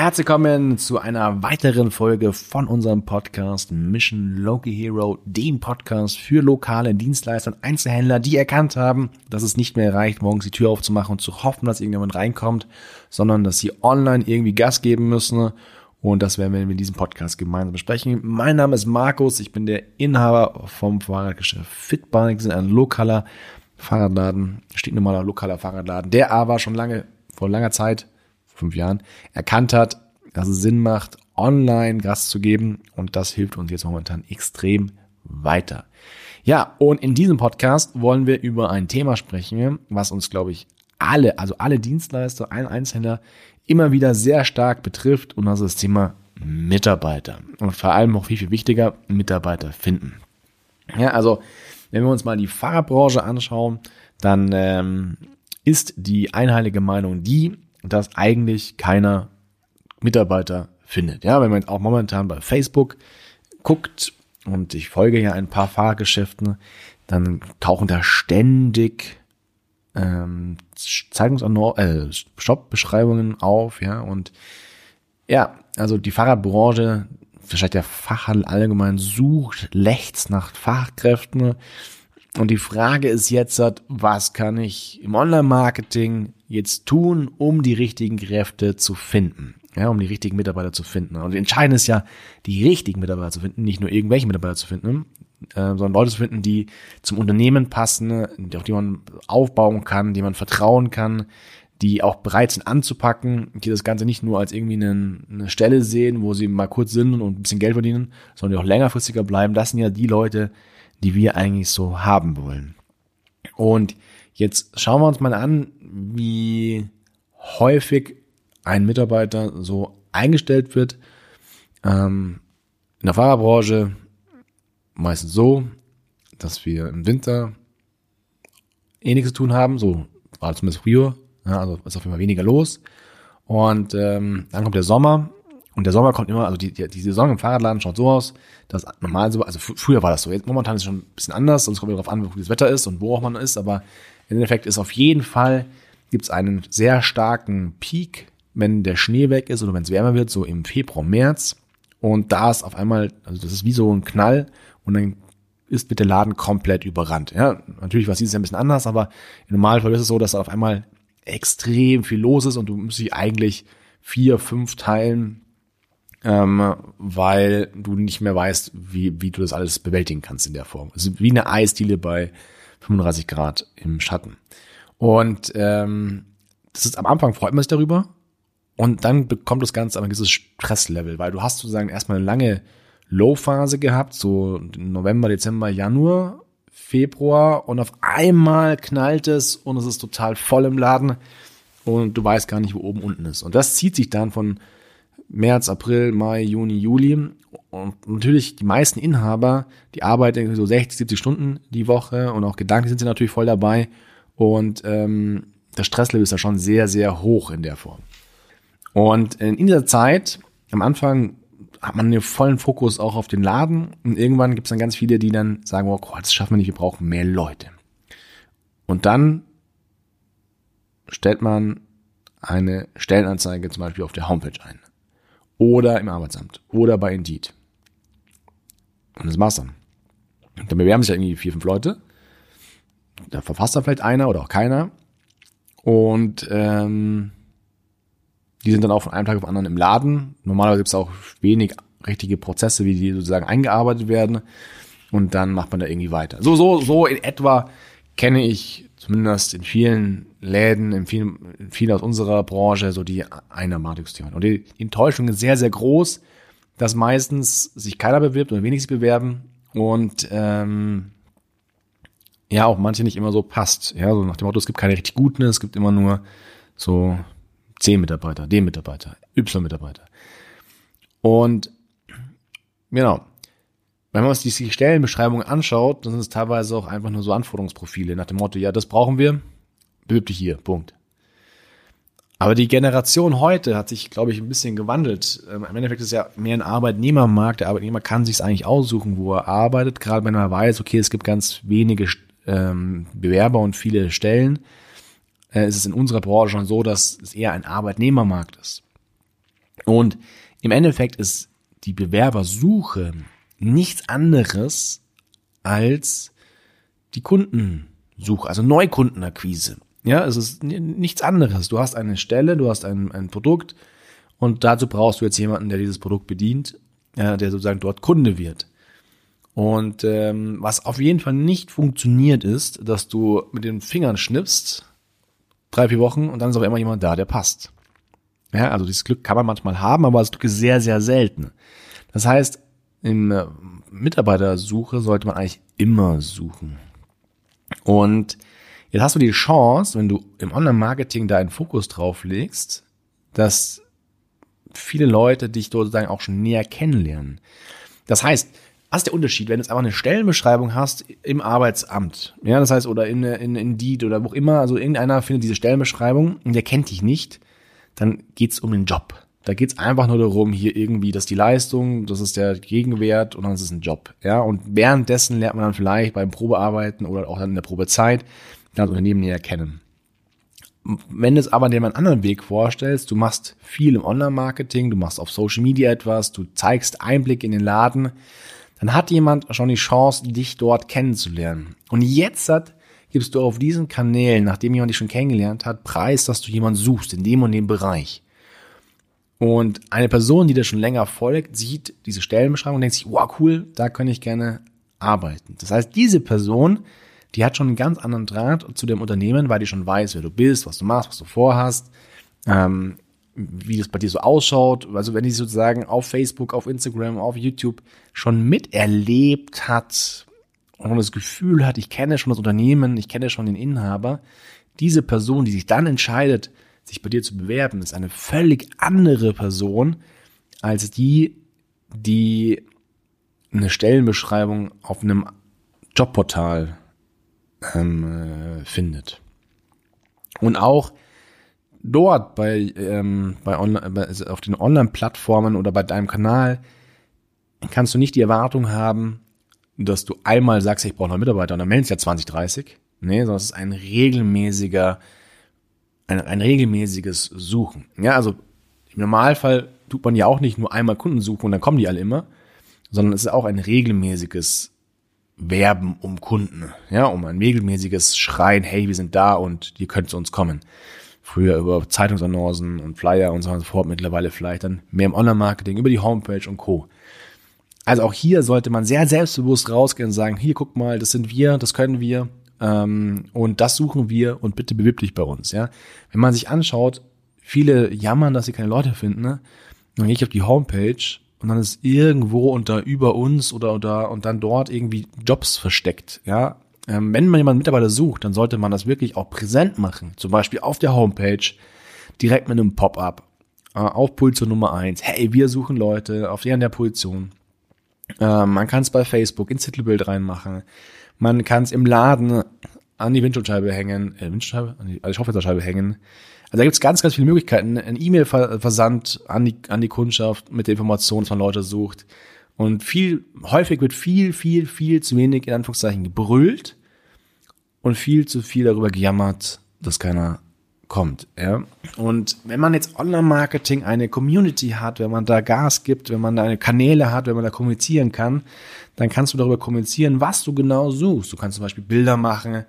herzlich willkommen zu einer weiteren Folge von unserem Podcast Mission Local Hero, dem Podcast für lokale Dienstleister und Einzelhändler, die erkannt haben, dass es nicht mehr reicht, morgens die Tür aufzumachen und zu hoffen, dass irgendjemand reinkommt, sondern dass sie online irgendwie Gas geben müssen. Und das werden wir in diesem Podcast gemeinsam besprechen. Mein Name ist Markus, ich bin der Inhaber vom Fahrradgeschäft Fitbike, sind ein lokaler Fahrradladen, steht normaler lokaler Fahrradladen, der aber schon lange, vor langer Zeit fünf Jahren, erkannt hat, dass es Sinn macht, online Gas zu geben. Und das hilft uns jetzt momentan extrem weiter. Ja, und in diesem Podcast wollen wir über ein Thema sprechen, was uns, glaube ich, alle, also alle Dienstleister, allen Einzelhändler immer wieder sehr stark betrifft. Und das ist das Thema Mitarbeiter. Und vor allem auch viel, viel wichtiger, Mitarbeiter finden. Ja, also, wenn wir uns mal die Fahrerbranche anschauen, dann ähm, ist die einheilige Meinung die, dass eigentlich keiner Mitarbeiter findet. Ja, wenn man auch momentan bei Facebook guckt und ich folge ja ein paar Fahrgeschäften, dann tauchen da ständig ähm, Zeitungsanno äh, Shop-Beschreibungen auf, ja, und ja, also die Fahrradbranche, vielleicht der Fachhandel allgemein sucht, lechzt nach Fachkräften. Und die Frage ist jetzt, was kann ich im Online-Marketing jetzt tun, um die richtigen Kräfte zu finden? Ja, um die richtigen Mitarbeiter zu finden. Und entscheidend ist ja, die richtigen Mitarbeiter zu finden, nicht nur irgendwelche Mitarbeiter zu finden, äh, sondern Leute zu finden, die zum Unternehmen passen, auf die man aufbauen kann, die man vertrauen kann, die auch bereit sind anzupacken, die das Ganze nicht nur als irgendwie eine, eine Stelle sehen, wo sie mal kurz sind und ein bisschen Geld verdienen, sondern die auch längerfristiger bleiben. Das sind ja die Leute, die wir eigentlich so haben wollen. Und jetzt schauen wir uns mal an, wie häufig ein Mitarbeiter so eingestellt wird. Ähm, in der Fahrerbranche meistens so, dass wir im Winter eh nichts zu tun haben, so war zumindest früher, ja, also ist auf jeden Fall weniger los. Und ähm, dann kommt der Sommer und der Sommer kommt immer, also die, die, die Saison im Fahrradladen schaut so aus, dass normal so, also früher war das so, jetzt momentan ist es schon ein bisschen anders, sonst kommt darauf an, wie das Wetter ist und wo auch man ist, aber im Endeffekt ist auf jeden Fall, gibt es einen sehr starken Peak, wenn der Schnee weg ist oder wenn es wärmer wird, so im Februar, März. Und da ist auf einmal, also das ist wie so ein Knall und dann ist mit der Laden komplett überrannt. Ja, natürlich war es dieses Jahr ein bisschen anders, aber im Normalfall ist es so, dass da auf einmal extrem viel los ist und du musst dich eigentlich vier, fünf teilen, ähm, weil du nicht mehr weißt, wie, wie du das alles bewältigen kannst in der Form. Ist wie eine Eisdiele bei 35 Grad im Schatten. Und ähm, das ist am Anfang freut man sich darüber und dann bekommt das Ganze aber ein gewisses Stresslevel, weil du hast sozusagen erstmal eine lange Low-Phase gehabt, so November, Dezember, Januar, Februar und auf einmal knallt es und es ist total voll im Laden und du weißt gar nicht, wo oben unten ist. Und das zieht sich dann von März, April, Mai, Juni, Juli. Und natürlich die meisten Inhaber, die arbeiten so 60, 70 Stunden die Woche und auch gedanklich sind sie natürlich voll dabei. Und ähm, das Stresslevel ist da schon sehr, sehr hoch in der Form. Und in dieser Zeit, am Anfang hat man einen vollen Fokus auch auf den Laden und irgendwann gibt es dann ganz viele, die dann sagen, oh Gott, das schaffen wir nicht, wir brauchen mehr Leute. Und dann stellt man eine Stellenanzeige zum Beispiel auf der Homepage ein. Oder im Arbeitsamt. Oder bei Indeed. Und das war's dann. Dann bewerben sich irgendwie vier, fünf Leute. Da verfasst da vielleicht einer oder auch keiner. Und ähm, die sind dann auch von einem Tag auf den anderen im Laden. Normalerweise gibt es auch wenig richtige Prozesse, wie die sozusagen eingearbeitet werden. Und dann macht man da irgendwie weiter. So, so, so in etwa kenne ich zumindest in vielen Läden, in vielen, in vielen aus unserer Branche, so die Einnahmemarktungsthemen. Und die, Enttäuschung ist sehr, sehr groß, dass meistens sich keiner bewirbt oder wenig sich bewerben und ähm, ja, auch manche nicht immer so passt. Ja, so nach dem Motto, es gibt keine richtig guten, es gibt immer nur so C-Mitarbeiter, D-Mitarbeiter, Y-Mitarbeiter. Und genau, wenn man sich die Stellenbeschreibungen anschaut, dann sind es teilweise auch einfach nur so Anforderungsprofile nach dem Motto, ja, das brauchen wir, bewirb dich hier, Punkt. Aber die Generation heute hat sich, glaube ich, ein bisschen gewandelt. Ähm, Im Endeffekt ist es ja mehr ein Arbeitnehmermarkt. Der Arbeitnehmer kann sich eigentlich aussuchen, wo er arbeitet, gerade wenn er weiß, okay, es gibt ganz wenige ähm, Bewerber und viele Stellen äh, ist es in unserer Branche schon so, dass es eher ein Arbeitnehmermarkt ist. Und im Endeffekt ist die Bewerbersuche nichts anderes als die Kundensuche, also Neukundenakquise. Ja, es ist nichts anderes. Du hast eine Stelle, du hast ein, ein Produkt und dazu brauchst du jetzt jemanden, der dieses Produkt bedient, ja, der sozusagen dort Kunde wird. Und ähm, was auf jeden Fall nicht funktioniert ist, dass du mit den Fingern schnippst, drei, vier Wochen und dann ist aber immer jemand da, der passt. Ja, also dieses Glück kann man manchmal haben, aber das Glück ist sehr, sehr selten. Das heißt, in äh, Mitarbeitersuche sollte man eigentlich immer suchen. Und jetzt hast du die Chance, wenn du im Online-Marketing da einen Fokus drauf legst, dass viele Leute dich sozusagen auch schon näher kennenlernen. Das heißt, was ist der Unterschied, wenn du jetzt einfach eine Stellenbeschreibung hast im Arbeitsamt, ja, das heißt, oder in, in Indeed oder wo immer, also irgendeiner findet diese Stellenbeschreibung und der kennt dich nicht, dann geht's um den Job. Da geht's einfach nur darum, hier irgendwie, dass die Leistung, das ist der Gegenwert und dann ist es ein Job. Ja, und währenddessen lernt man dann vielleicht beim Probearbeiten oder auch dann in der Probezeit das Unternehmen näher kennen. Wenn du es aber dir einen anderen Weg vorstellst, du machst viel im Online-Marketing, du machst auf Social Media etwas, du zeigst Einblick in den Laden, dann hat jemand schon die Chance, dich dort kennenzulernen. Und jetzt hat, gibst du auf diesen Kanälen, nachdem jemand dich schon kennengelernt hat, Preis, dass du jemanden suchst in dem und dem Bereich. Und eine Person, die dir schon länger folgt, sieht diese Stellenbeschreibung und denkt sich, wow, cool, da kann ich gerne arbeiten. Das heißt, diese Person, die hat schon einen ganz anderen Draht zu dem Unternehmen, weil die schon weiß, wer du bist, was du machst, was du vorhast. Ähm, wie das bei dir so ausschaut. Also wenn die sozusagen auf Facebook, auf Instagram, auf YouTube schon miterlebt hat und das Gefühl hat, ich kenne schon das Unternehmen, ich kenne schon den Inhaber, diese Person, die sich dann entscheidet, sich bei dir zu bewerben, ist eine völlig andere Person als die, die eine Stellenbeschreibung auf einem Jobportal ähm, äh, findet. Und auch dort bei, ähm, bei, online, also auf den Online-Plattformen oder bei deinem Kanal kannst du nicht die Erwartung haben, dass du einmal sagst, ich brauche noch Mitarbeiter und dann meldest du ja 20, 30. Nee, sondern es ist ein regelmäßiger, ein, ein regelmäßiges Suchen. Ja, also im Normalfall tut man ja auch nicht nur einmal Kunden suchen und dann kommen die alle immer, sondern es ist auch ein regelmäßiges Werben um Kunden, ja, um ein regelmäßiges Schreien, hey, wir sind da und ihr könnt zu uns kommen früher über Zeitungsannoncen und Flyer und so und so fort, mittlerweile vielleicht dann mehr im Online-Marketing, über die Homepage und Co. Also auch hier sollte man sehr selbstbewusst rausgehen und sagen, hier guck mal, das sind wir, das können wir ähm, und das suchen wir und bitte bewirb dich bei uns. Ja, Wenn man sich anschaut, viele jammern, dass sie keine Leute finden, ne? dann gehe ich auf die Homepage und dann ist irgendwo unter über uns oder, oder und dann dort irgendwie Jobs versteckt. Ja, ähm, wenn man jemanden Mitarbeiter sucht, dann sollte man das wirklich auch präsent machen. Zum Beispiel auf der Homepage, direkt mit einem Pop-up, äh, auf Position Nummer eins. Hey, wir suchen Leute auf der der Position. Äh, man kann es bei Facebook ins Titelbild reinmachen. Man kann es im Laden an die Windschutzscheibe hängen, äh, Windschutzscheibe, an die, an die Schaufensterscheibe hängen. Also da gibt es ganz, ganz viele Möglichkeiten. Ein E-Mail-Versand an die, an die Kundschaft mit der Information, dass man Leute sucht. Und viel, häufig wird viel, viel, viel zu wenig in Anführungszeichen gebrüllt und viel zu viel darüber gejammert, dass keiner kommt. Ja? Und wenn man jetzt Online-Marketing eine Community hat, wenn man da Gas gibt, wenn man da eine Kanäle hat, wenn man da kommunizieren kann, dann kannst du darüber kommunizieren, was du genau suchst. Du kannst zum Beispiel Bilder machen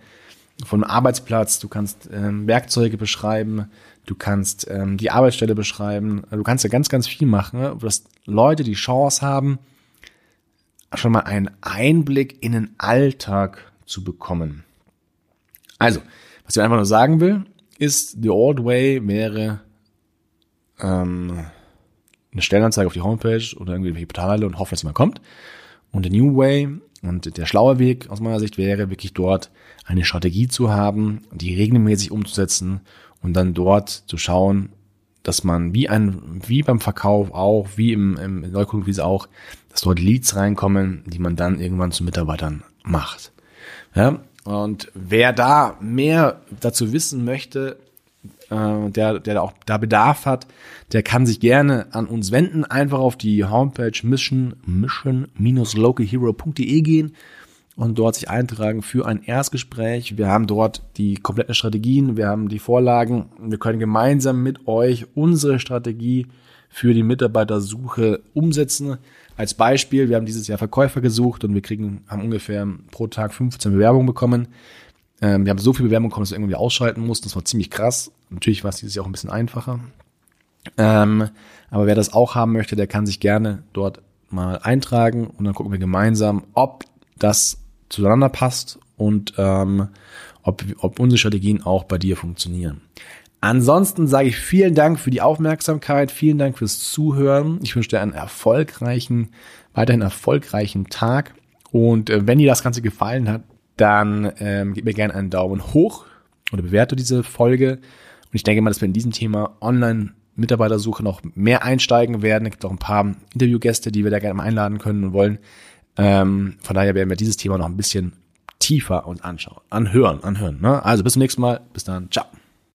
vom Arbeitsplatz, du kannst ähm, Werkzeuge beschreiben, du kannst ähm, die Arbeitsstelle beschreiben, du kannst ja ganz, ganz viel machen, dass Leute die Chance haben, schon mal einen Einblick in den Alltag zu bekommen. Also, was ich einfach nur sagen will, ist, the old way wäre ähm, eine Stellenanzeige auf die Homepage oder irgendwelche Portale und hoffen, dass jemand kommt. Und the new way und der schlaue Weg aus meiner Sicht wäre wirklich dort eine Strategie zu haben, die regelmäßig umzusetzen und dann dort zu schauen, dass man wie ein, wie beim Verkauf auch, wie im, im Neukundenwiese auch, dass dort Leads reinkommen, die man dann irgendwann zu Mitarbeitern macht. Ja, und wer da mehr dazu wissen möchte, äh, der, der auch da Bedarf hat, der kann sich gerne an uns wenden. Einfach auf die Homepage mission, mission-localhero.de gehen und dort sich eintragen für ein Erstgespräch. Wir haben dort die kompletten Strategien, wir haben die Vorlagen. Wir können gemeinsam mit euch unsere Strategie für die Mitarbeitersuche umsetzen. Als Beispiel, wir haben dieses Jahr Verkäufer gesucht und wir kriegen, haben ungefähr pro Tag 15 Bewerbungen bekommen. Ähm, wir haben so viele Bewerbungen bekommen, dass wir irgendwie ausschalten mussten. Das war ziemlich krass. Natürlich war es dieses Jahr auch ein bisschen einfacher. Ähm, aber wer das auch haben möchte, der kann sich gerne dort mal eintragen und dann gucken wir gemeinsam, ob das zueinander passt und ähm, ob, ob unsere Strategien auch bei dir funktionieren. Ansonsten sage ich vielen Dank für die Aufmerksamkeit, vielen Dank fürs Zuhören. Ich wünsche dir einen erfolgreichen, weiterhin erfolgreichen Tag. Und äh, wenn dir das Ganze gefallen hat, dann ähm, gib mir gerne einen Daumen hoch oder bewerte diese Folge. Und ich denke mal, dass wir in diesem Thema online Mitarbeitersuche noch mehr einsteigen werden. Es gibt auch ein paar Interviewgäste, die wir da gerne mal einladen können und wollen. Ähm, von daher werden wir dieses Thema noch ein bisschen tiefer uns anschauen, anhören, anhören. Ne? Also bis zum nächsten Mal. Bis dann. Ciao.